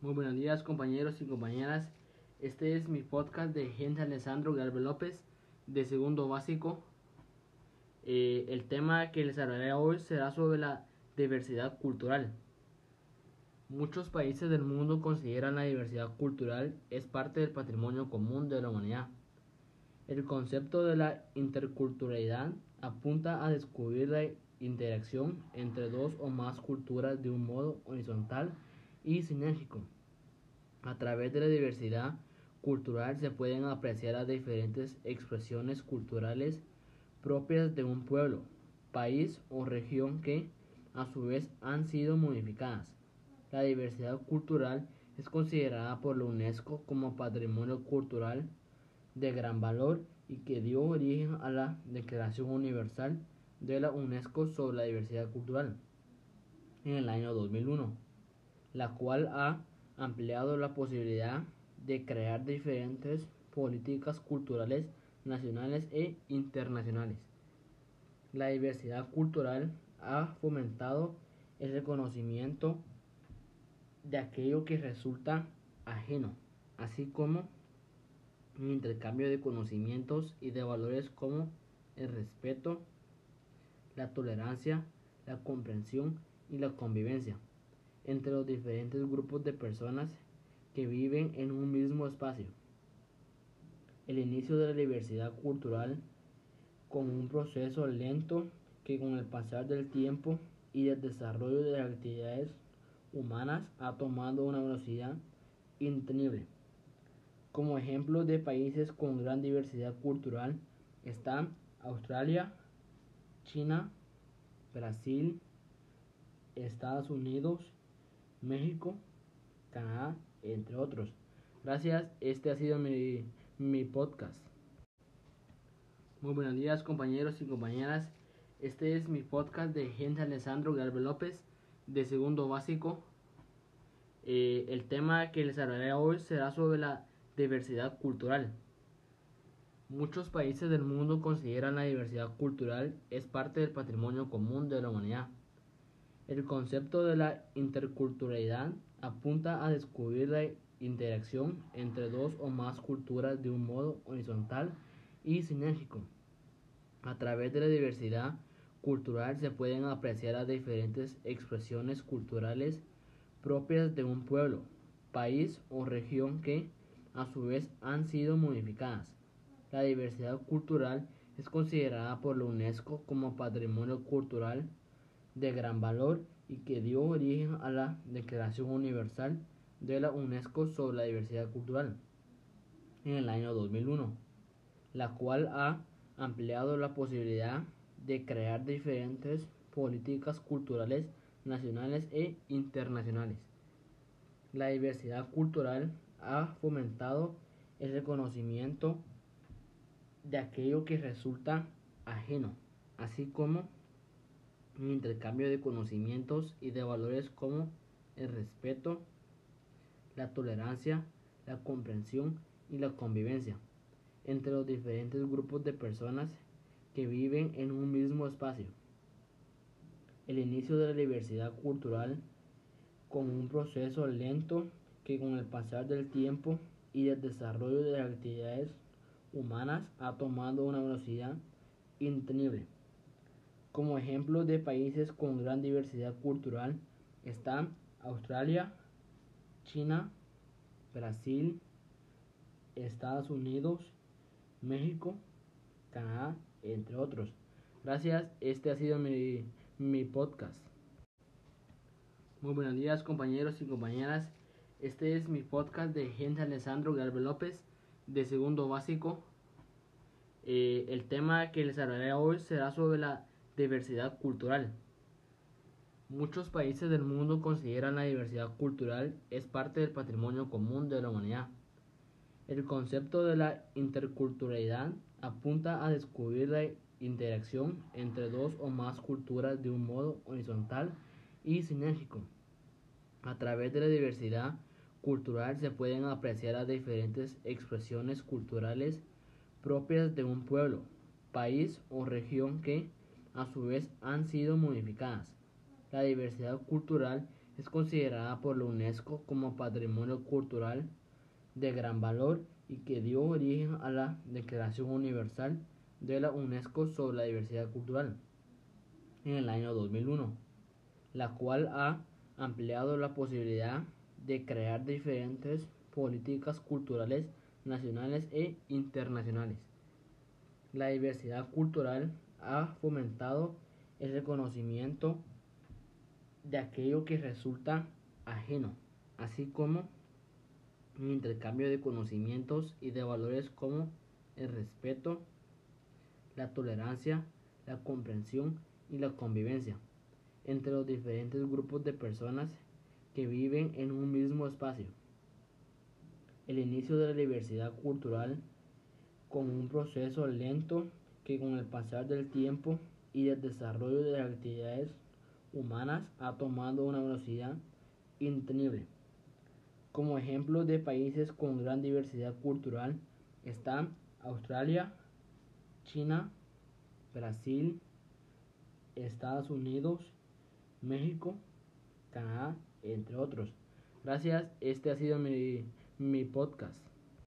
Muy buenos días compañeros y compañeras. Este es mi podcast de Gente Alessandro Galvez López de segundo básico. Eh, el tema que les hablaré hoy será sobre la diversidad cultural. Muchos países del mundo consideran la diversidad cultural es parte del patrimonio común de la humanidad. El concepto de la interculturalidad apunta a descubrir la interacción entre dos o más culturas de un modo horizontal y sinérgico. A través de la diversidad cultural se pueden apreciar las diferentes expresiones culturales propias de un pueblo, país o región que, a su vez, han sido modificadas. La diversidad cultural es considerada por la UNESCO como patrimonio cultural de gran valor y que dio origen a la Declaración Universal de la UNESCO sobre la diversidad cultural en el año 2001, la cual ha ampliado la posibilidad de crear diferentes políticas culturales nacionales e internacionales. La diversidad cultural ha fomentado el reconocimiento de aquello que resulta ajeno, así como un intercambio de conocimientos y de valores como el respeto, la tolerancia, la comprensión y la convivencia entre los diferentes grupos de personas que viven en un mismo espacio. El inicio de la diversidad cultural con un proceso lento que con el pasar del tiempo y del desarrollo de las actividades humanas ha tomado una velocidad intenible. Como ejemplo de países con gran diversidad cultural están Australia, China, Brasil, Estados Unidos, México, Canadá, entre otros. Gracias, este ha sido mi, mi podcast. Muy buenos días compañeros y compañeras. Este es mi podcast de Gente Alessandro Galvez López de segundo básico. Eh, el tema que les hablaré hoy será sobre la diversidad cultural. Muchos países del mundo consideran la diversidad cultural es parte del patrimonio común de la humanidad. El concepto de la interculturalidad apunta a descubrir la interacción entre dos o más culturas de un modo horizontal y sinérgico. A través de la diversidad cultural se pueden apreciar las diferentes expresiones culturales propias de un pueblo, país o región que, a su vez, han sido modificadas. La diversidad cultural es considerada por la UNESCO como patrimonio cultural de gran valor y que dio origen a la Declaración Universal de la UNESCO sobre la diversidad cultural en el año 2001, la cual ha ampliado la posibilidad de crear diferentes políticas culturales nacionales e internacionales. La diversidad cultural ha fomentado el reconocimiento de aquello que resulta ajeno, así como un intercambio de conocimientos y de valores como el respeto, la tolerancia, la comprensión y la convivencia entre los diferentes grupos de personas que viven en un mismo espacio. El inicio de la diversidad cultural con un proceso lento que con el pasar del tiempo y del desarrollo de las actividades humanas ha tomado una velocidad intenible. Como ejemplo de países con gran diversidad cultural están Australia, China, Brasil, Estados Unidos, México, Canadá, entre otros. Gracias, este ha sido mi, mi podcast. Muy buenos días compañeros y compañeras. Este es mi podcast de Gente Alessandro Galvez López de segundo básico. Eh, el tema que les hablaré hoy será sobre la diversidad cultural. Muchos países del mundo consideran la diversidad cultural es parte del patrimonio común de la humanidad. El concepto de la interculturalidad apunta a descubrir la interacción entre dos o más culturas de un modo horizontal y sinérgico. A través de la diversidad cultural se pueden apreciar las diferentes expresiones culturales propias de un pueblo, país o región que, a su vez, han sido modificadas. La diversidad cultural es considerada por la UNESCO como patrimonio cultural de gran valor y que dio origen a la Declaración Universal de la UNESCO sobre la diversidad cultural en el año 2001, la cual ha ampliado la posibilidad de crear diferentes políticas culturales nacionales e internacionales. La diversidad cultural ha fomentado el reconocimiento de aquello que resulta ajeno, así como un intercambio de conocimientos y de valores como el respeto, la tolerancia, la comprensión y la convivencia entre los diferentes grupos de personas que viven en un mismo espacio. El inicio de la diversidad cultural con un proceso lento que con el pasar del tiempo y del desarrollo de las actividades humanas ha tomado una velocidad intenible. Como ejemplo de países con gran diversidad cultural están Australia, China, Brasil, Estados Unidos, México, Canadá, entre otros. Gracias, este ha sido mi, mi podcast.